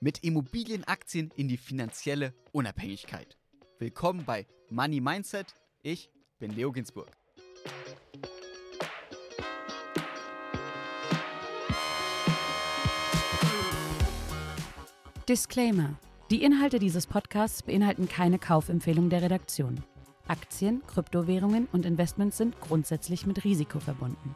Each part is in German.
mit Immobilienaktien in die finanzielle Unabhängigkeit. Willkommen bei Money Mindset. Ich bin Leo Ginsburg. Disclaimer. Die Inhalte dieses Podcasts beinhalten keine Kaufempfehlung der Redaktion. Aktien, Kryptowährungen und Investments sind grundsätzlich mit Risiko verbunden.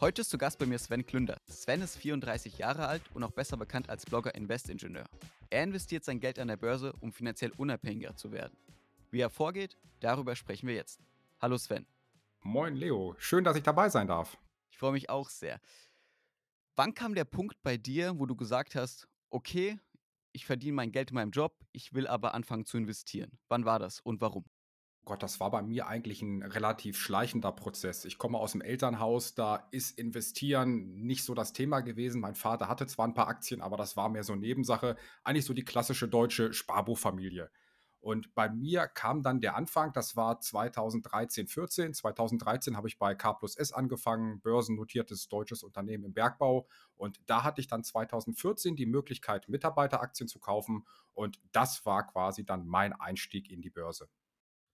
Heute ist zu Gast bei mir Sven Klünder. Sven ist 34 Jahre alt und auch besser bekannt als Blogger Investingenieur. Er investiert sein Geld an der Börse, um finanziell unabhängiger zu werden. Wie er vorgeht, darüber sprechen wir jetzt. Hallo Sven. Moin Leo, schön, dass ich dabei sein darf. Ich freue mich auch sehr. Wann kam der Punkt bei dir, wo du gesagt hast, okay, ich verdiene mein Geld in meinem Job, ich will aber anfangen zu investieren? Wann war das und warum? Gott, das war bei mir eigentlich ein relativ schleichender Prozess. Ich komme aus dem Elternhaus, da ist Investieren nicht so das Thema gewesen. Mein Vater hatte zwar ein paar Aktien, aber das war mehr so Nebensache. Eigentlich so die klassische deutsche Sparbuchfamilie. Und bei mir kam dann der Anfang, das war 2013, 14. 2013 habe ich bei K plus S angefangen, börsennotiertes deutsches Unternehmen im Bergbau. Und da hatte ich dann 2014 die Möglichkeit, Mitarbeiteraktien zu kaufen. Und das war quasi dann mein Einstieg in die Börse.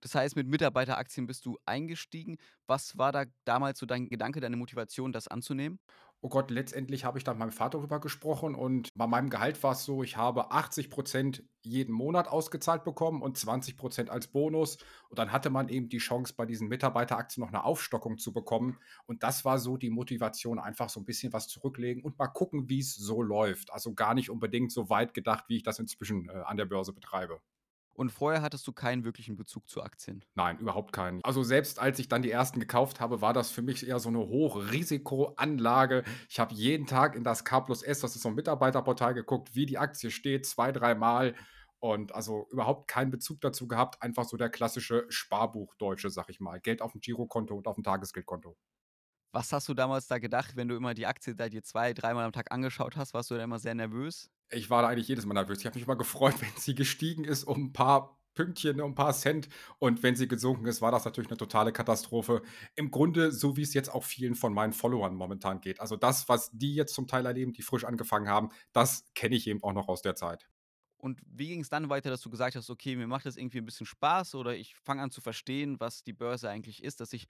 Das heißt, mit Mitarbeiteraktien bist du eingestiegen. Was war da damals so dein Gedanke, deine Motivation, das anzunehmen? Oh Gott, letztendlich habe ich dann mit meinem Vater darüber gesprochen und bei meinem Gehalt war es so, ich habe 80 Prozent jeden Monat ausgezahlt bekommen und 20 Prozent als Bonus. Und dann hatte man eben die Chance, bei diesen Mitarbeiteraktien noch eine Aufstockung zu bekommen. Und das war so die Motivation, einfach so ein bisschen was zurücklegen und mal gucken, wie es so läuft. Also gar nicht unbedingt so weit gedacht, wie ich das inzwischen äh, an der Börse betreibe. Und vorher hattest du keinen wirklichen Bezug zu Aktien? Nein, überhaupt keinen. Also selbst als ich dann die ersten gekauft habe, war das für mich eher so eine Hochrisikoanlage. Ich habe jeden Tag in das K plus S, das ist so ein Mitarbeiterportal, geguckt, wie die Aktie steht, zwei, dreimal. Und also überhaupt keinen Bezug dazu gehabt. Einfach so der klassische Sparbuchdeutsche, sag ich mal. Geld auf dem Girokonto und auf dem Tagesgeldkonto. Was hast du damals da gedacht, wenn du immer die Aktie da dir zwei, dreimal am Tag angeschaut hast? Warst du da immer sehr nervös? Ich war da eigentlich jedes Mal nervös. Ich habe mich immer gefreut, wenn sie gestiegen ist um ein paar Pünktchen, um ein paar Cent. Und wenn sie gesunken ist, war das natürlich eine totale Katastrophe. Im Grunde, so wie es jetzt auch vielen von meinen Followern momentan geht. Also das, was die jetzt zum Teil erleben, die frisch angefangen haben, das kenne ich eben auch noch aus der Zeit. Und wie ging es dann weiter, dass du gesagt hast, okay, mir macht das irgendwie ein bisschen Spaß oder ich fange an zu verstehen, was die Börse eigentlich ist, dass ich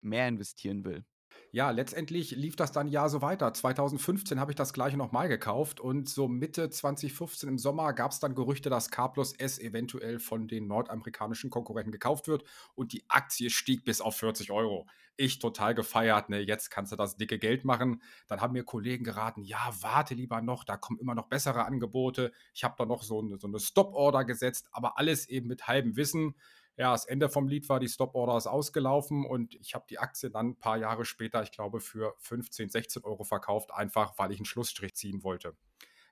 mehr investieren will? Ja, letztendlich lief das dann ja so weiter. 2015 habe ich das gleiche nochmal gekauft und so Mitte 2015 im Sommer gab es dann Gerüchte, dass K plus S eventuell von den nordamerikanischen Konkurrenten gekauft wird und die Aktie stieg bis auf 40 Euro. Ich total gefeiert, ne, jetzt kannst du das dicke Geld machen. Dann haben mir Kollegen geraten, ja, warte lieber noch, da kommen immer noch bessere Angebote. Ich habe da noch so eine, so eine Stop-Order gesetzt, aber alles eben mit halbem Wissen ja, das Ende vom Lied war, die Stop-Order ist ausgelaufen und ich habe die Aktie dann ein paar Jahre später, ich glaube, für 15, 16 Euro verkauft, einfach weil ich einen Schlussstrich ziehen wollte.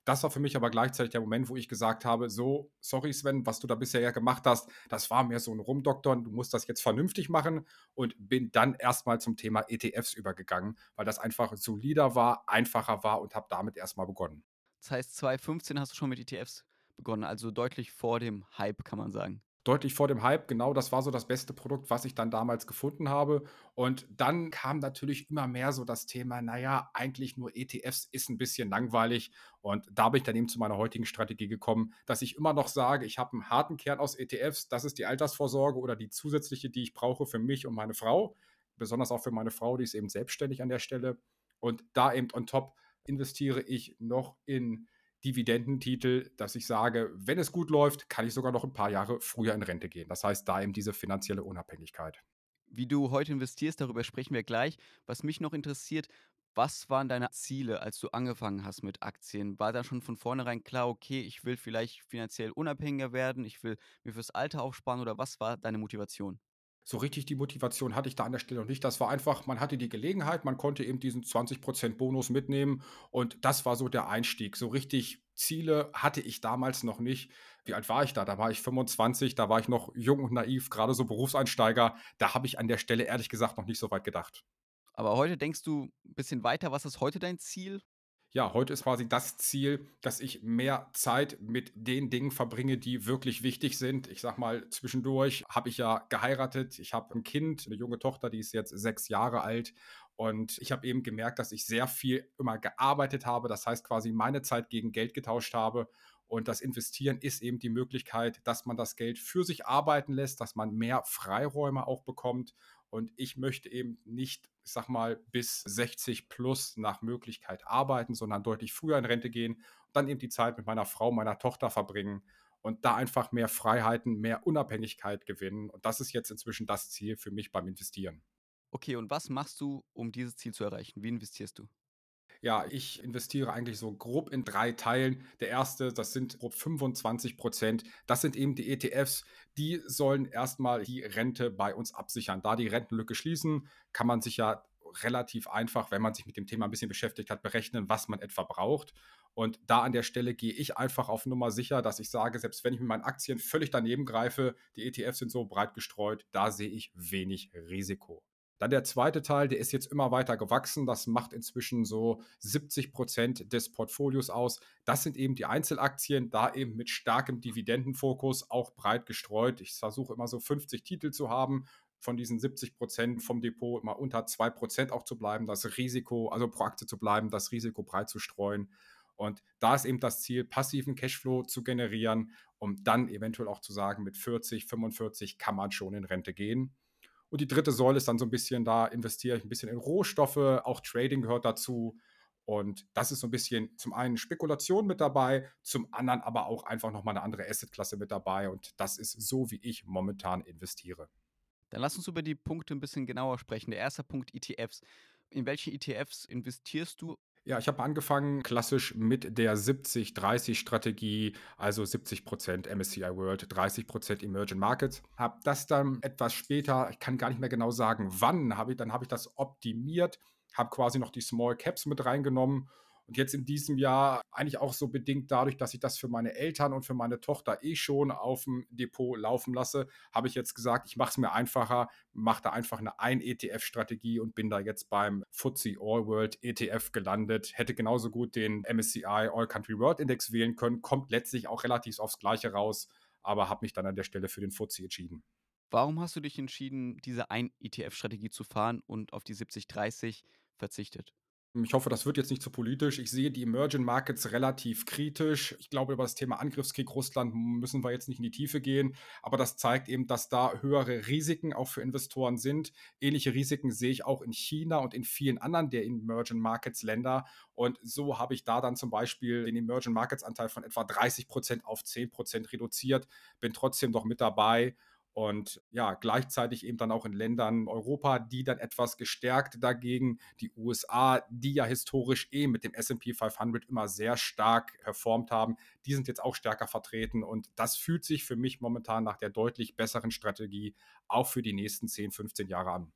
Das war für mich aber gleichzeitig der Moment, wo ich gesagt habe, so, sorry Sven, was du da bisher ja gemacht hast, das war mir so ein Rumdoktern, du musst das jetzt vernünftig machen und bin dann erstmal zum Thema ETFs übergegangen, weil das einfach solider war, einfacher war und habe damit erstmal begonnen. Das heißt, 2015 hast du schon mit ETFs begonnen, also deutlich vor dem Hype, kann man sagen deutlich vor dem Hype. Genau, das war so das beste Produkt, was ich dann damals gefunden habe. Und dann kam natürlich immer mehr so das Thema, naja, eigentlich nur ETFs ist ein bisschen langweilig. Und da bin ich dann eben zu meiner heutigen Strategie gekommen, dass ich immer noch sage, ich habe einen harten Kern aus ETFs. Das ist die Altersvorsorge oder die zusätzliche, die ich brauche für mich und meine Frau. Besonders auch für meine Frau, die ist eben selbstständig an der Stelle. Und da eben on top investiere ich noch in Dividendentitel, dass ich sage, wenn es gut läuft, kann ich sogar noch ein paar Jahre früher in Rente gehen. Das heißt, da eben diese finanzielle Unabhängigkeit. Wie du heute investierst, darüber sprechen wir gleich. Was mich noch interessiert, was waren deine Ziele, als du angefangen hast mit Aktien? War da schon von vornherein klar, okay, ich will vielleicht finanziell unabhängiger werden, ich will mir fürs Alter aufsparen oder was war deine Motivation? So richtig die Motivation hatte ich da an der Stelle noch nicht. Das war einfach, man hatte die Gelegenheit, man konnte eben diesen 20% Bonus mitnehmen und das war so der Einstieg. So richtig Ziele hatte ich damals noch nicht. Wie alt war ich da? Da war ich 25, da war ich noch jung und naiv, gerade so Berufseinsteiger. Da habe ich an der Stelle ehrlich gesagt noch nicht so weit gedacht. Aber heute denkst du ein bisschen weiter. Was ist heute dein Ziel? Ja, heute ist quasi das Ziel, dass ich mehr Zeit mit den Dingen verbringe, die wirklich wichtig sind. Ich sage mal, zwischendurch habe ich ja geheiratet. Ich habe ein Kind, eine junge Tochter, die ist jetzt sechs Jahre alt. Und ich habe eben gemerkt, dass ich sehr viel immer gearbeitet habe. Das heißt quasi meine Zeit gegen Geld getauscht habe. Und das Investieren ist eben die Möglichkeit, dass man das Geld für sich arbeiten lässt, dass man mehr Freiräume auch bekommt. Und ich möchte eben nicht, ich sag mal, bis 60 plus nach Möglichkeit arbeiten, sondern deutlich früher in Rente gehen und dann eben die Zeit mit meiner Frau, meiner Tochter verbringen und da einfach mehr Freiheiten, mehr Unabhängigkeit gewinnen. Und das ist jetzt inzwischen das Ziel für mich beim Investieren. Okay, und was machst du, um dieses Ziel zu erreichen? Wie investierst du? Ja, ich investiere eigentlich so grob in drei Teilen. Der erste, das sind grob 25 Prozent. Das sind eben die ETFs. Die sollen erstmal die Rente bei uns absichern. Da die Rentenlücke schließen, kann man sich ja relativ einfach, wenn man sich mit dem Thema ein bisschen beschäftigt hat, berechnen, was man etwa braucht. Und da an der Stelle gehe ich einfach auf Nummer sicher, dass ich sage, selbst wenn ich mit meinen Aktien völlig daneben greife, die ETFs sind so breit gestreut, da sehe ich wenig Risiko. Dann der zweite Teil, der ist jetzt immer weiter gewachsen. Das macht inzwischen so 70 Prozent des Portfolios aus. Das sind eben die Einzelaktien, da eben mit starkem Dividendenfokus, auch breit gestreut. Ich versuche immer so 50 Titel zu haben von diesen 70 Prozent vom Depot immer unter 2 Prozent auch zu bleiben, das Risiko, also pro Aktie zu bleiben, das Risiko breit zu streuen. Und da ist eben das Ziel, passiven Cashflow zu generieren, um dann eventuell auch zu sagen, mit 40, 45 kann man schon in Rente gehen. Und die dritte Säule ist dann so ein bisschen, da investiere ich ein bisschen in Rohstoffe, auch Trading gehört dazu. Und das ist so ein bisschen zum einen Spekulation mit dabei, zum anderen aber auch einfach nochmal eine andere Assetklasse mit dabei. Und das ist so, wie ich momentan investiere. Dann lass uns über die Punkte ein bisschen genauer sprechen. Der erste Punkt ETFs. In welche ETFs investierst du ja, ich habe angefangen klassisch mit der 70-30-Strategie, also 70% MSCI World, 30% Emerging Markets. Habe das dann etwas später, ich kann gar nicht mehr genau sagen, wann, habe ich, dann habe ich das optimiert, habe quasi noch die Small Caps mit reingenommen und jetzt in diesem Jahr eigentlich auch so bedingt dadurch, dass ich das für meine Eltern und für meine Tochter eh schon auf dem Depot laufen lasse, habe ich jetzt gesagt, ich mache es mir einfacher, mache da einfach eine Ein-ETF-Strategie und bin da jetzt beim FTSE All World ETF gelandet. Hätte genauso gut den MSCI All Country World Index wählen können, kommt letztlich auch relativ aufs Gleiche raus, aber habe mich dann an der Stelle für den FTSE entschieden. Warum hast du dich entschieden, diese Ein-ETF-Strategie zu fahren und auf die 70-30 verzichtet? Ich hoffe, das wird jetzt nicht zu politisch. Ich sehe die Emerging Markets relativ kritisch. Ich glaube, über das Thema Angriffskrieg Russland müssen wir jetzt nicht in die Tiefe gehen. Aber das zeigt eben, dass da höhere Risiken auch für Investoren sind. Ähnliche Risiken sehe ich auch in China und in vielen anderen der Emerging Markets Länder. Und so habe ich da dann zum Beispiel den Emerging Markets Anteil von etwa 30 Prozent auf 10 Prozent reduziert. Bin trotzdem noch mit dabei und ja, gleichzeitig eben dann auch in Ländern Europa, die dann etwas gestärkt dagegen, die USA, die ja historisch eh mit dem SP 500 immer sehr stark performt haben, die sind jetzt auch stärker vertreten und das fühlt sich für mich momentan nach der deutlich besseren Strategie auch für die nächsten 10, 15 Jahre an.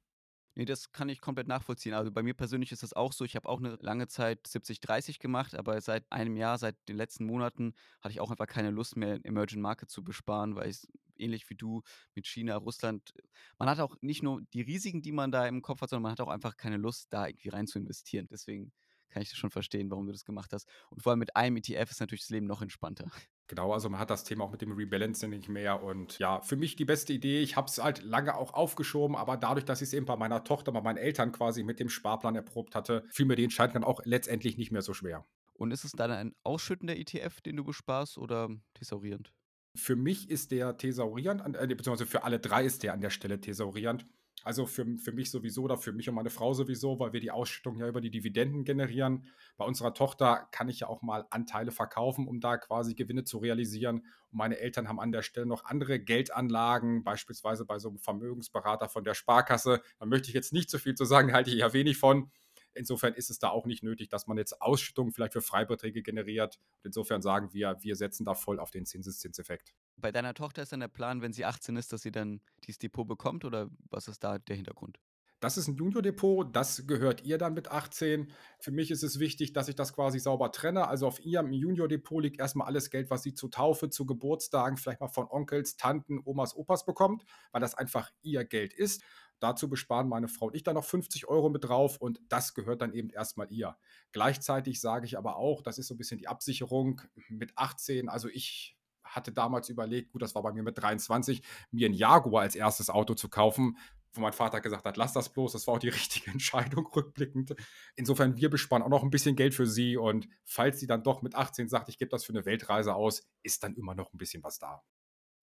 Nee, das kann ich komplett nachvollziehen. Also bei mir persönlich ist das auch so. Ich habe auch eine lange Zeit 70-30 gemacht, aber seit einem Jahr, seit den letzten Monaten, hatte ich auch einfach keine Lust mehr, Emerging Market zu besparen, weil ich ähnlich wie du mit China, Russland, man hat auch nicht nur die Risiken, die man da im Kopf hat, sondern man hat auch einfach keine Lust, da irgendwie rein zu investieren. Deswegen kann ich das schon verstehen, warum du das gemacht hast. Und vor allem mit einem ETF ist natürlich das Leben noch entspannter. Genau, also man hat das Thema auch mit dem Rebalancing nicht mehr. Und ja, für mich die beste Idee. Ich habe es halt lange auch aufgeschoben, aber dadurch, dass ich es eben bei meiner Tochter, bei meinen Eltern quasi mit dem Sparplan erprobt hatte, fiel mir die Entscheidung dann auch letztendlich nicht mehr so schwer. Und ist es dann ein ausschüttender ETF, den du besparst oder thesaurierend? Für mich ist der thesaurierend, äh, beziehungsweise für alle drei ist der an der Stelle thesaurierend. Also für, für mich sowieso oder für mich und meine Frau sowieso, weil wir die Ausschüttung ja über die Dividenden generieren. Bei unserer Tochter kann ich ja auch mal Anteile verkaufen, um da quasi Gewinne zu realisieren. Und meine Eltern haben an der Stelle noch andere Geldanlagen, beispielsweise bei so einem Vermögensberater von der Sparkasse. Da möchte ich jetzt nicht so viel zu sagen, halte ich ja wenig von. Insofern ist es da auch nicht nötig, dass man jetzt Ausschüttungen vielleicht für Freibeträge generiert. Insofern sagen wir, wir setzen da voll auf den Zinseszinseffekt. Bei deiner Tochter ist dann der Plan, wenn sie 18 ist, dass sie dann dieses Depot bekommt oder was ist da der Hintergrund? Das ist ein Junior-Depot, das gehört ihr dann mit 18. Für mich ist es wichtig, dass ich das quasi sauber trenne. Also auf ihrem Junior-Depot liegt erstmal alles Geld, was sie zu Taufe, zu Geburtstagen, vielleicht mal von Onkels, Tanten, Omas, Opas bekommt, weil das einfach ihr Geld ist. Dazu besparen meine Frau und ich dann noch 50 Euro mit drauf und das gehört dann eben erstmal ihr. Gleichzeitig sage ich aber auch, das ist so ein bisschen die Absicherung mit 18. Also ich hatte damals überlegt, gut, das war bei mir mit 23, mir ein Jaguar als erstes Auto zu kaufen, wo mein Vater gesagt hat, lass das bloß, das war auch die richtige Entscheidung rückblickend. Insofern, wir besparen auch noch ein bisschen Geld für sie und falls sie dann doch mit 18 sagt, ich gebe das für eine Weltreise aus, ist dann immer noch ein bisschen was da.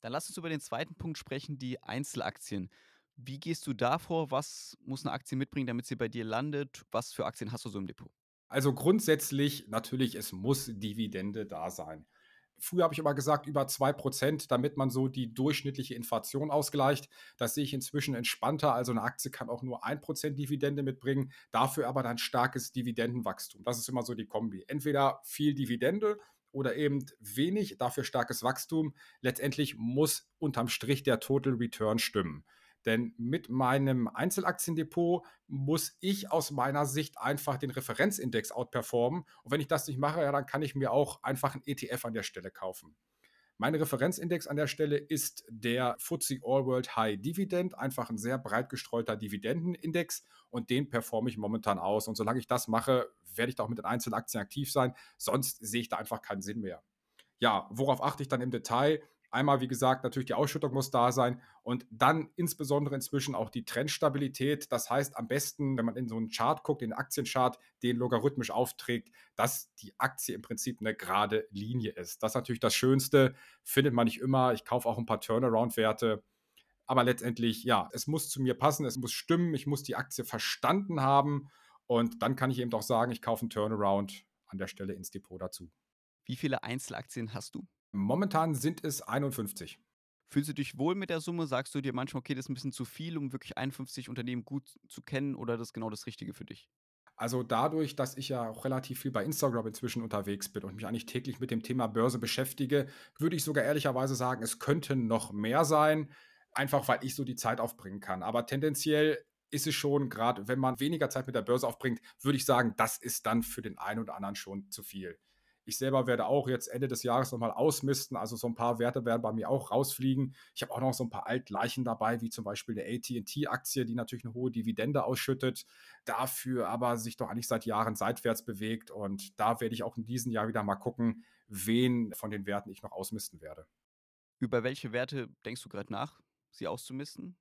Dann lass uns über den zweiten Punkt sprechen, die Einzelaktien. Wie gehst du da vor? Was muss eine Aktie mitbringen, damit sie bei dir landet? Was für Aktien hast du so im Depot? Also grundsätzlich natürlich, es muss Dividende da sein. Früher habe ich immer gesagt, über 2%, damit man so die durchschnittliche Inflation ausgleicht. Das sehe ich inzwischen entspannter. Also eine Aktie kann auch nur 1% Dividende mitbringen, dafür aber dann starkes Dividendenwachstum. Das ist immer so die Kombi. Entweder viel Dividende oder eben wenig, dafür starkes Wachstum. Letztendlich muss unterm Strich der Total Return stimmen. Denn mit meinem Einzelaktiendepot muss ich aus meiner Sicht einfach den Referenzindex outperformen. Und wenn ich das nicht mache, ja, dann kann ich mir auch einfach einen ETF an der Stelle kaufen. Mein Referenzindex an der Stelle ist der FTSE All World High Dividend, einfach ein sehr breit gestreuter Dividendenindex und den performe ich momentan aus. Und solange ich das mache, werde ich da auch mit den Einzelaktien aktiv sein. Sonst sehe ich da einfach keinen Sinn mehr. Ja, worauf achte ich dann im Detail? Einmal, wie gesagt, natürlich die Ausschüttung muss da sein und dann insbesondere inzwischen auch die Trendstabilität. Das heißt, am besten, wenn man in so einen Chart guckt, den Aktienchart, den logarithmisch aufträgt, dass die Aktie im Prinzip eine gerade Linie ist. Das ist natürlich das Schönste, findet man nicht immer. Ich kaufe auch ein paar Turnaround-Werte. Aber letztendlich, ja, es muss zu mir passen, es muss stimmen, ich muss die Aktie verstanden haben und dann kann ich eben auch sagen, ich kaufe einen Turnaround an der Stelle ins Depot dazu. Wie viele Einzelaktien hast du? Momentan sind es 51. Fühlst du dich wohl mit der Summe? Sagst du dir manchmal, okay, das ist ein bisschen zu viel, um wirklich 51 Unternehmen gut zu kennen oder das ist genau das Richtige für dich? Also dadurch, dass ich ja auch relativ viel bei Instagram inzwischen unterwegs bin und mich eigentlich täglich mit dem Thema Börse beschäftige, würde ich sogar ehrlicherweise sagen, es könnten noch mehr sein, einfach weil ich so die Zeit aufbringen kann. Aber tendenziell ist es schon, gerade wenn man weniger Zeit mit der Börse aufbringt, würde ich sagen, das ist dann für den einen oder anderen schon zu viel. Ich selber werde auch jetzt Ende des Jahres nochmal ausmisten. Also so ein paar Werte werden bei mir auch rausfliegen. Ich habe auch noch so ein paar Altleichen dabei, wie zum Beispiel eine ATT-Aktie, die natürlich eine hohe Dividende ausschüttet, dafür aber sich doch eigentlich seit Jahren seitwärts bewegt. Und da werde ich auch in diesem Jahr wieder mal gucken, wen von den Werten ich noch ausmisten werde. Über welche Werte denkst du gerade nach, sie auszumisten?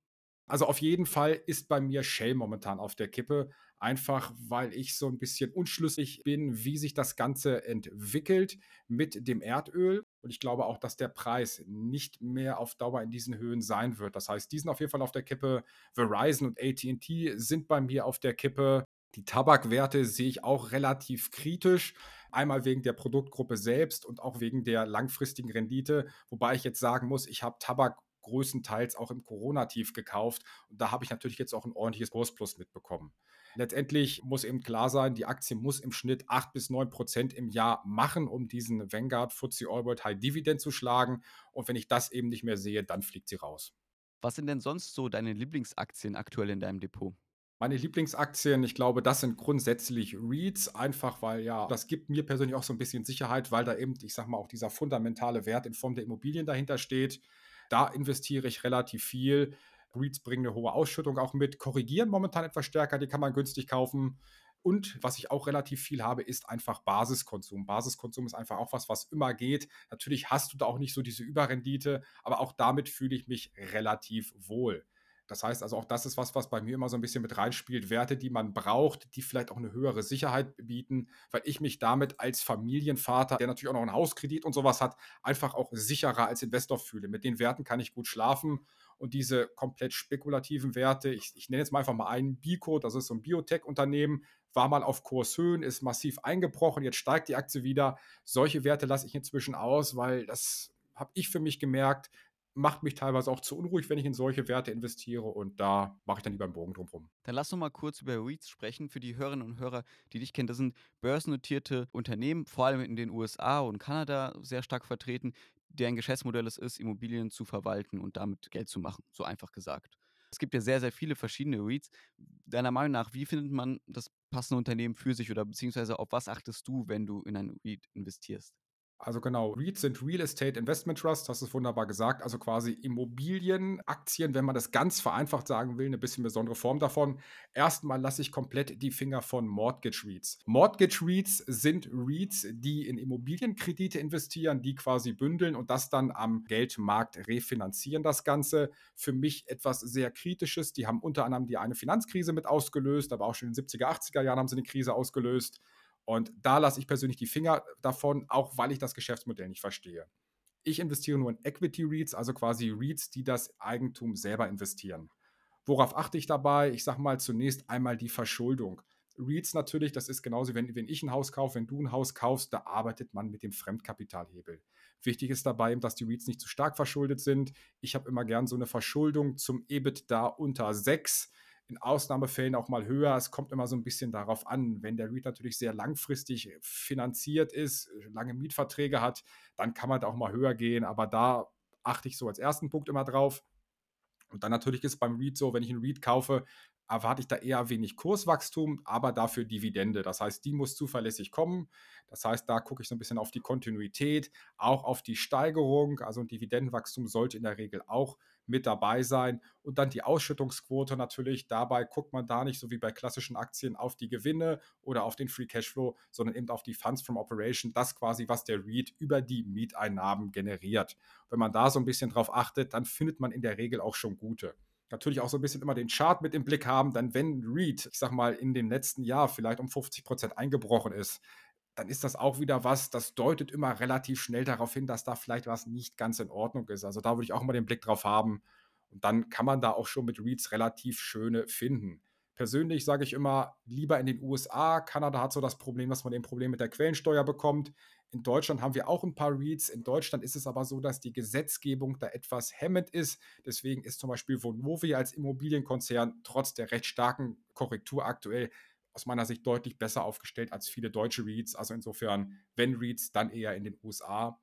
Also auf jeden Fall ist bei mir Shell momentan auf der Kippe, einfach weil ich so ein bisschen unschlüssig bin, wie sich das Ganze entwickelt mit dem Erdöl. Und ich glaube auch, dass der Preis nicht mehr auf Dauer in diesen Höhen sein wird. Das heißt, die sind auf jeden Fall auf der Kippe. Verizon und ATT sind bei mir auf der Kippe. Die Tabakwerte sehe ich auch relativ kritisch. Einmal wegen der Produktgruppe selbst und auch wegen der langfristigen Rendite. Wobei ich jetzt sagen muss, ich habe Tabak größtenteils auch im Corona-Tief gekauft. Und da habe ich natürlich jetzt auch ein ordentliches Kursplus mitbekommen. Letztendlich muss eben klar sein, die Aktie muss im Schnitt 8 bis 9 Prozent im Jahr machen, um diesen Vanguard FTSE All World High Dividend zu schlagen. Und wenn ich das eben nicht mehr sehe, dann fliegt sie raus. Was sind denn sonst so deine Lieblingsaktien aktuell in deinem Depot? Meine Lieblingsaktien, ich glaube, das sind grundsätzlich REITs, einfach weil ja, das gibt mir persönlich auch so ein bisschen Sicherheit, weil da eben, ich sag mal, auch dieser fundamentale Wert in Form der Immobilien dahinter steht. Da investiere ich relativ viel. REITs bringen eine hohe Ausschüttung auch mit, korrigieren momentan etwas stärker, die kann man günstig kaufen. Und was ich auch relativ viel habe, ist einfach Basiskonsum. Basiskonsum ist einfach auch was, was immer geht. Natürlich hast du da auch nicht so diese Überrendite, aber auch damit fühle ich mich relativ wohl. Das heißt also, auch das ist was, was bei mir immer so ein bisschen mit reinspielt. Werte, die man braucht, die vielleicht auch eine höhere Sicherheit bieten, weil ich mich damit als Familienvater, der natürlich auch noch einen Hauskredit und sowas hat, einfach auch sicherer als Investor fühle. Mit den Werten kann ich gut schlafen und diese komplett spekulativen Werte, ich, ich nenne jetzt mal einfach mal einen Bico, das ist so ein Biotech-Unternehmen, war mal auf Kurshöhen, ist massiv eingebrochen, jetzt steigt die Aktie wieder. Solche Werte lasse ich inzwischen aus, weil das habe ich für mich gemerkt, macht mich teilweise auch zu unruhig, wenn ich in solche Werte investiere und da mache ich dann lieber einen Bogen drumherum. Dann lass uns mal kurz über REITs sprechen für die Hörerinnen und Hörer, die dich kennen. Das sind börsennotierte Unternehmen, vor allem in den USA und Kanada sehr stark vertreten, deren Geschäftsmodell es ist, Immobilien zu verwalten und damit Geld zu machen, so einfach gesagt. Es gibt ja sehr, sehr viele verschiedene REITs. Deiner Meinung nach, wie findet man das passende Unternehmen für sich oder beziehungsweise auf was achtest du, wenn du in ein REIT investierst? Also genau, REITs sind Real Estate Investment Trust, hast es wunderbar gesagt, also quasi Immobilienaktien, wenn man das ganz vereinfacht sagen will, eine bisschen besondere Form davon. Erstmal lasse ich komplett die Finger von Mortgage REITs. Mortgage REITs sind REITs, die in Immobilienkredite investieren, die quasi bündeln und das dann am Geldmarkt refinanzieren, das Ganze. Für mich etwas sehr Kritisches. Die haben unter anderem die eine Finanzkrise mit ausgelöst, aber auch schon in den 70er, 80er Jahren haben sie eine Krise ausgelöst. Und da lasse ich persönlich die Finger davon, auch weil ich das Geschäftsmodell nicht verstehe. Ich investiere nur in Equity REITs, also quasi REITs, die das Eigentum selber investieren. Worauf achte ich dabei? Ich sage mal zunächst einmal die Verschuldung. REITs natürlich, das ist genauso, wenn, wenn ich ein Haus kaufe, wenn du ein Haus kaufst, da arbeitet man mit dem Fremdkapitalhebel. Wichtig ist dabei, dass die REITs nicht zu stark verschuldet sind. Ich habe immer gern so eine Verschuldung zum EBITDA unter 6 in Ausnahmefällen auch mal höher. Es kommt immer so ein bisschen darauf an. Wenn der REIT natürlich sehr langfristig finanziert ist, lange Mietverträge hat, dann kann man da auch mal höher gehen. Aber da achte ich so als ersten Punkt immer drauf. Und dann natürlich ist es beim REIT so, wenn ich einen REIT kaufe, erwarte ich da eher wenig Kurswachstum, aber dafür Dividende. Das heißt, die muss zuverlässig kommen. Das heißt, da gucke ich so ein bisschen auf die Kontinuität, auch auf die Steigerung. Also ein Dividendenwachstum sollte in der Regel auch mit dabei sein. Und dann die Ausschüttungsquote natürlich. Dabei guckt man da nicht so wie bei klassischen Aktien auf die Gewinne oder auf den Free Cashflow, sondern eben auf die Funds from Operation. Das quasi, was der REIT über die Mieteinnahmen generiert. Wenn man da so ein bisschen drauf achtet, dann findet man in der Regel auch schon gute natürlich auch so ein bisschen immer den Chart mit im Blick haben, dann wenn REIT, ich sag mal, in dem letzten Jahr vielleicht um 50 Prozent eingebrochen ist, dann ist das auch wieder was, das deutet immer relativ schnell darauf hin, dass da vielleicht was nicht ganz in Ordnung ist. Also da würde ich auch mal den Blick drauf haben. Und dann kann man da auch schon mit Reads relativ schöne finden. Persönlich sage ich immer, lieber in den USA. Kanada hat so das Problem, dass man ein Problem mit der Quellensteuer bekommt. In Deutschland haben wir auch ein paar Reads. In Deutschland ist es aber so, dass die Gesetzgebung da etwas hemmend ist. Deswegen ist zum Beispiel Vonovia als Immobilienkonzern trotz der recht starken Korrektur aktuell aus meiner Sicht deutlich besser aufgestellt als viele deutsche REITs. Also insofern, wenn REITs, dann eher in den USA.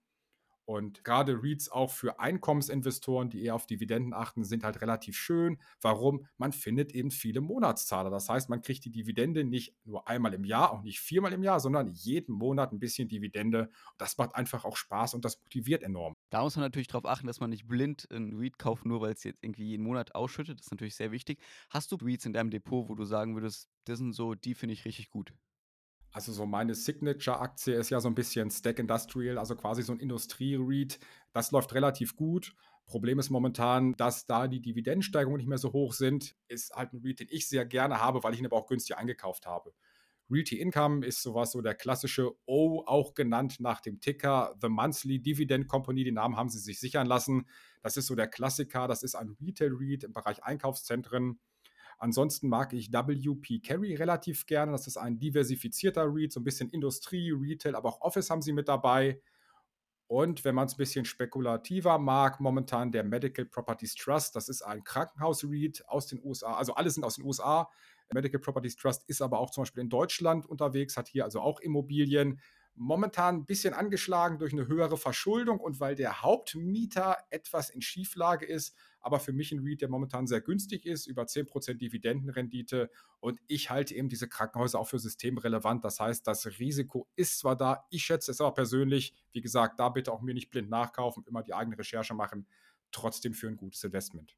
Und gerade REITs auch für Einkommensinvestoren, die eher auf Dividenden achten, sind halt relativ schön. Warum? Man findet eben viele Monatszahler. Das heißt, man kriegt die Dividende nicht nur einmal im Jahr, auch nicht viermal im Jahr, sondern jeden Monat ein bisschen Dividende. Das macht einfach auch Spaß und das motiviert enorm. Da muss man natürlich darauf achten, dass man nicht blind ein REIT kauft, nur weil es jetzt irgendwie jeden Monat ausschüttet. Das ist natürlich sehr wichtig. Hast du REITs in deinem Depot, wo du sagen würdest, das sind so, die finde ich richtig gut? Also so meine Signature-Aktie ist ja so ein bisschen Stack Industrial, also quasi so ein Industrie-REIT. Das läuft relativ gut. Problem ist momentan, dass da die Dividendensteigerungen nicht mehr so hoch sind. Ist halt ein REIT, den ich sehr gerne habe, weil ich ihn aber auch günstig eingekauft habe. Realty Income ist sowas so der klassische O, auch genannt nach dem Ticker The Monthly Dividend Company. Den Namen haben sie sich sichern lassen. Das ist so der Klassiker. Das ist ein Retail REIT im Bereich Einkaufszentren. Ansonsten mag ich WP Carry relativ gerne. Das ist ein diversifizierter REIT, so ein bisschen Industrie, Retail, aber auch Office haben sie mit dabei. Und wenn man es ein bisschen spekulativer mag, momentan der Medical Properties Trust, das ist ein Krankenhaus-REIT aus den USA. Also alle sind aus den USA. Medical Properties Trust ist aber auch zum Beispiel in Deutschland unterwegs, hat hier also auch Immobilien momentan ein bisschen angeschlagen durch eine höhere Verschuldung und weil der Hauptmieter etwas in Schieflage ist, aber für mich ein REIT, der momentan sehr günstig ist, über 10% Dividendenrendite und ich halte eben diese Krankenhäuser auch für systemrelevant. Das heißt, das Risiko ist zwar da, ich schätze es aber persönlich, wie gesagt, da bitte auch mir nicht blind nachkaufen, immer die eigene Recherche machen, trotzdem für ein gutes Investment.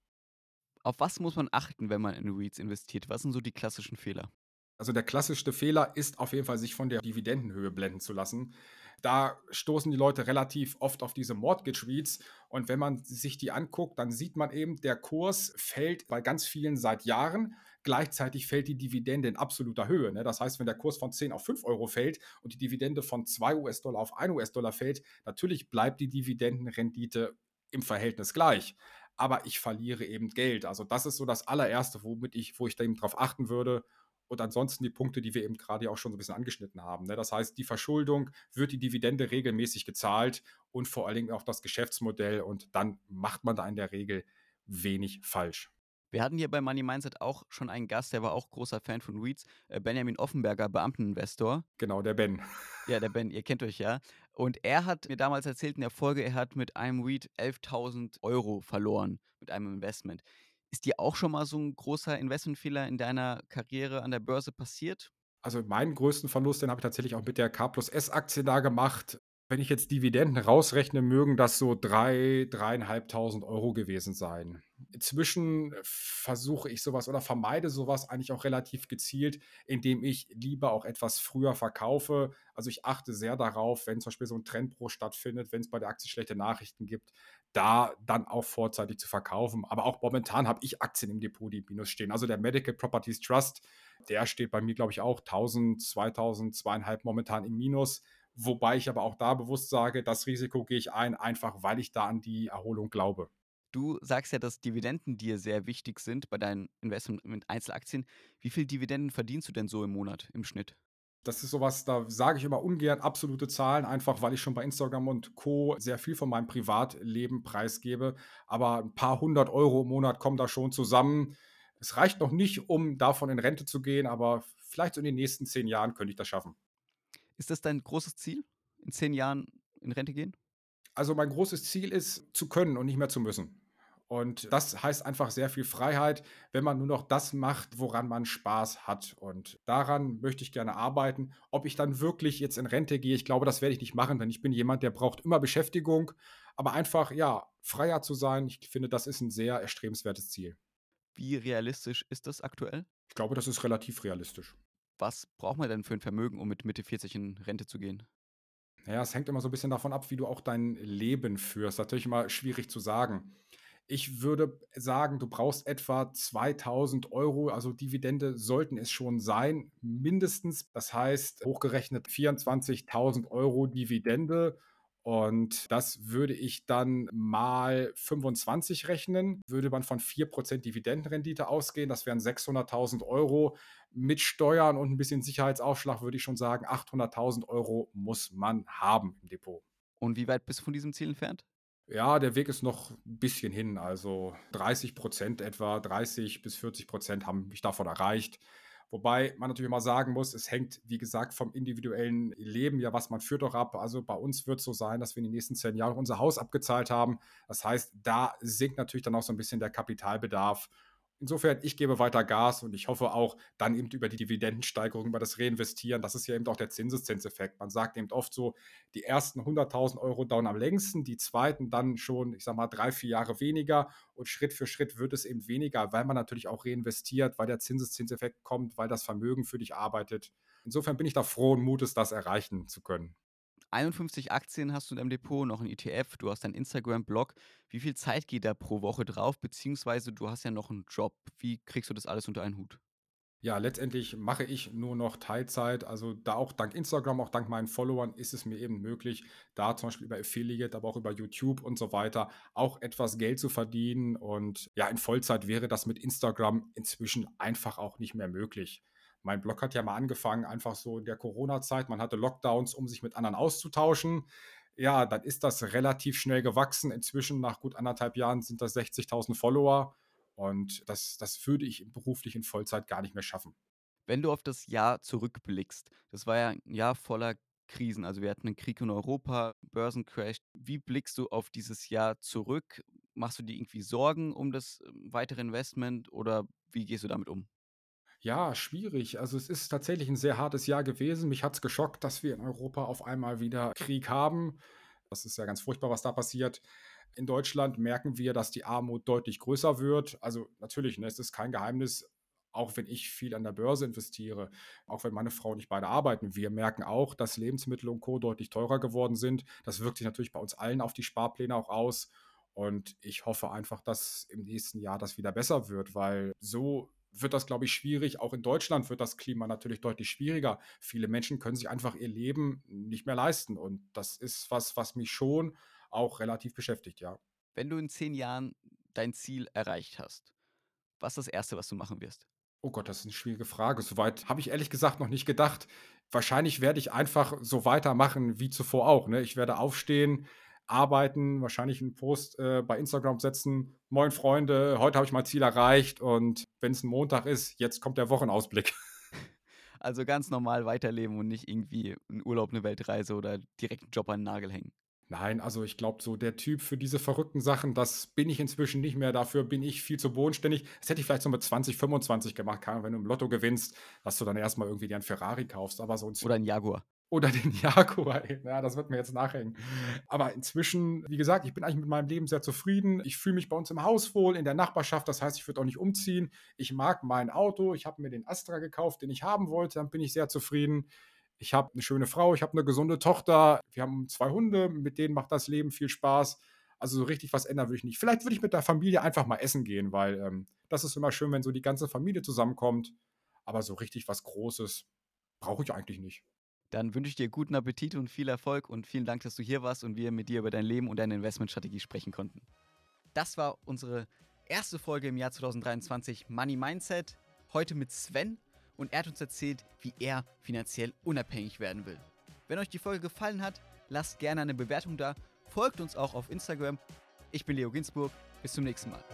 Auf was muss man achten, wenn man in REITs investiert? Was sind so die klassischen Fehler? Also der klassischste Fehler ist auf jeden Fall, sich von der Dividendenhöhe blenden zu lassen. Da stoßen die Leute relativ oft auf diese Mortgage REITs und wenn man sich die anguckt, dann sieht man eben, der Kurs fällt bei ganz vielen seit Jahren. Gleichzeitig fällt die Dividende in absoluter Höhe. Ne? Das heißt, wenn der Kurs von 10 auf 5 Euro fällt und die Dividende von 2 US-Dollar auf 1 US-Dollar fällt, natürlich bleibt die Dividendenrendite im Verhältnis gleich. Aber ich verliere eben Geld. Also das ist so das allererste, womit ich, wo ich eben drauf achten würde und ansonsten die Punkte, die wir eben gerade auch schon so ein bisschen angeschnitten haben. Ne? Das heißt, die Verschuldung wird die Dividende regelmäßig gezahlt und vor allen Dingen auch das Geschäftsmodell und dann macht man da in der Regel wenig falsch. Wir hatten hier bei Money Mindset auch schon einen Gast, der war auch großer Fan von REITs, äh, Benjamin Offenberger, Beamteninvestor. Genau, der Ben. Ja, der Ben, ihr kennt euch ja. Und er hat mir damals erzählt in der Folge, er hat mit einem REIT 11.000 Euro verloren mit einem Investment. Ist dir auch schon mal so ein großer Investmentfehler in deiner Karriere an der Börse passiert? Also meinen größten Verlust, den habe ich tatsächlich auch mit der K plus S Aktie da gemacht. Wenn ich jetzt Dividenden rausrechne, mögen das so 3, 3.500 Euro gewesen sein. Inzwischen versuche ich sowas oder vermeide sowas eigentlich auch relativ gezielt, indem ich lieber auch etwas früher verkaufe. Also, ich achte sehr darauf, wenn zum Beispiel so ein Trendbruch stattfindet, wenn es bei der Aktie schlechte Nachrichten gibt, da dann auch vorzeitig zu verkaufen. Aber auch momentan habe ich Aktien im Depot, die im Minus stehen. Also, der Medical Properties Trust, der steht bei mir, glaube ich, auch 1.000, 2.000, 2.500 momentan im Minus. Wobei ich aber auch da bewusst sage, das Risiko gehe ich ein, einfach weil ich da an die Erholung glaube. Du sagst ja, dass Dividenden dir sehr wichtig sind bei deinen Investment mit Einzelaktien. Wie viel Dividenden verdienst du denn so im Monat im Schnitt? Das ist sowas, da sage ich immer ungern absolute Zahlen, einfach weil ich schon bei Instagram und Co. sehr viel von meinem Privatleben preisgebe. Aber ein paar hundert Euro im Monat kommen da schon zusammen. Es reicht noch nicht, um davon in Rente zu gehen, aber vielleicht so in den nächsten zehn Jahren könnte ich das schaffen. Ist das dein großes Ziel, in 10 Jahren in Rente gehen? Also mein großes Ziel ist, zu können und nicht mehr zu müssen. Und das heißt einfach sehr viel Freiheit, wenn man nur noch das macht, woran man Spaß hat. Und daran möchte ich gerne arbeiten. Ob ich dann wirklich jetzt in Rente gehe, ich glaube, das werde ich nicht machen, denn ich bin jemand, der braucht immer Beschäftigung. Aber einfach, ja, freier zu sein, ich finde, das ist ein sehr erstrebenswertes Ziel. Wie realistisch ist das aktuell? Ich glaube, das ist relativ realistisch. Was braucht man denn für ein Vermögen, um mit Mitte 40 in Rente zu gehen? Ja, es hängt immer so ein bisschen davon ab, wie du auch dein Leben führst. Natürlich immer schwierig zu sagen. Ich würde sagen, du brauchst etwa 2.000 Euro, also Dividende sollten es schon sein, mindestens. Das heißt, hochgerechnet 24.000 Euro Dividende und das würde ich dann mal 25 rechnen. Würde man von 4% Dividendenrendite ausgehen, das wären 600.000 Euro. Mit Steuern und ein bisschen Sicherheitsaufschlag würde ich schon sagen, 800.000 Euro muss man haben im Depot. Und wie weit bist du von diesem Ziel entfernt? Ja, der Weg ist noch ein bisschen hin. Also 30% etwa, 30 bis 40% haben mich davon erreicht. Wobei man natürlich immer sagen muss, es hängt, wie gesagt, vom individuellen Leben, ja, was man führt auch ab. Also bei uns wird es so sein, dass wir in den nächsten zehn Jahren unser Haus abgezahlt haben. Das heißt, da sinkt natürlich dann auch so ein bisschen der Kapitalbedarf. Insofern, ich gebe weiter Gas und ich hoffe auch dann eben über die Dividendensteigerung, über das Reinvestieren, das ist ja eben auch der Zinseszinseffekt. Man sagt eben oft so, die ersten 100.000 Euro dauern am längsten, die zweiten dann schon, ich sag mal, drei, vier Jahre weniger und Schritt für Schritt wird es eben weniger, weil man natürlich auch reinvestiert, weil der Zinseszinseffekt kommt, weil das Vermögen für dich arbeitet. Insofern bin ich da frohen Mutes, das erreichen zu können. 51 Aktien hast du in deinem Depot, noch ein ETF, du hast deinen Instagram-Blog. Wie viel Zeit geht da pro Woche drauf? Beziehungsweise du hast ja noch einen Job. Wie kriegst du das alles unter einen Hut? Ja, letztendlich mache ich nur noch Teilzeit. Also da auch dank Instagram, auch dank meinen Followern ist es mir eben möglich, da zum Beispiel über Affiliate, aber auch über YouTube und so weiter auch etwas Geld zu verdienen. Und ja, in Vollzeit wäre das mit Instagram inzwischen einfach auch nicht mehr möglich. Mein Blog hat ja mal angefangen, einfach so in der Corona-Zeit. Man hatte Lockdowns, um sich mit anderen auszutauschen. Ja, dann ist das relativ schnell gewachsen. Inzwischen, nach gut anderthalb Jahren, sind das 60.000 Follower. Und das, das würde ich beruflich in Vollzeit gar nicht mehr schaffen. Wenn du auf das Jahr zurückblickst, das war ja ein Jahr voller Krisen. Also wir hatten einen Krieg in Europa, Börsencrash. Wie blickst du auf dieses Jahr zurück? Machst du dir irgendwie Sorgen um das ähm, weitere Investment oder wie gehst du damit um? Ja, schwierig. Also es ist tatsächlich ein sehr hartes Jahr gewesen. Mich hat es geschockt, dass wir in Europa auf einmal wieder Krieg haben. Das ist ja ganz furchtbar, was da passiert. In Deutschland merken wir, dass die Armut deutlich größer wird. Also natürlich, ne, es ist kein Geheimnis, auch wenn ich viel an der Börse investiere, auch wenn meine Frau und ich beide arbeiten, wir merken auch, dass Lebensmittel und Co. deutlich teurer geworden sind. Das wirkt sich natürlich bei uns allen auf die Sparpläne auch aus. Und ich hoffe einfach, dass im nächsten Jahr das wieder besser wird, weil so wird das, glaube ich, schwierig. Auch in Deutschland wird das Klima natürlich deutlich schwieriger. Viele Menschen können sich einfach ihr Leben nicht mehr leisten. Und das ist was, was mich schon auch relativ beschäftigt, ja. Wenn du in zehn Jahren dein Ziel erreicht hast, was ist das Erste, was du machen wirst? Oh Gott, das ist eine schwierige Frage. Soweit habe ich ehrlich gesagt noch nicht gedacht. Wahrscheinlich werde ich einfach so weitermachen wie zuvor auch. Ne? Ich werde aufstehen, arbeiten, wahrscheinlich einen Post äh, bei Instagram setzen. Moin Freunde, heute habe ich mein Ziel erreicht und wenn es ein Montag ist, jetzt kommt der Wochenausblick. Also ganz normal weiterleben und nicht irgendwie einen Urlaub, eine Weltreise oder direkt einen Job an den Nagel hängen. Nein, also ich glaube, so der Typ für diese verrückten Sachen, das bin ich inzwischen nicht mehr. Dafür bin ich viel zu bodenständig. Das hätte ich vielleicht so mit 20, 25 gemacht. Wenn du im Lotto gewinnst, dass du dann erstmal irgendwie dir einen Ferrari kaufst. Aber so ein Oder ein Jaguar. Oder den Jaguar. Ja, das wird mir jetzt nachhängen. Aber inzwischen, wie gesagt, ich bin eigentlich mit meinem Leben sehr zufrieden. Ich fühle mich bei uns im Haus wohl, in der Nachbarschaft. Das heißt, ich würde auch nicht umziehen. Ich mag mein Auto. Ich habe mir den Astra gekauft, den ich haben wollte. Dann bin ich sehr zufrieden. Ich habe eine schöne Frau, ich habe eine gesunde Tochter. Wir haben zwei Hunde, mit denen macht das Leben viel Spaß. Also so richtig was ändern würde ich nicht. Vielleicht würde ich mit der Familie einfach mal essen gehen, weil ähm, das ist immer schön, wenn so die ganze Familie zusammenkommt. Aber so richtig was Großes brauche ich eigentlich nicht. Dann wünsche ich dir guten Appetit und viel Erfolg und vielen Dank, dass du hier warst und wir mit dir über dein Leben und deine Investmentstrategie sprechen konnten. Das war unsere erste Folge im Jahr 2023 Money Mindset. Heute mit Sven und er hat uns erzählt, wie er finanziell unabhängig werden will. Wenn euch die Folge gefallen hat, lasst gerne eine Bewertung da, folgt uns auch auf Instagram. Ich bin Leo Ginsburg, bis zum nächsten Mal.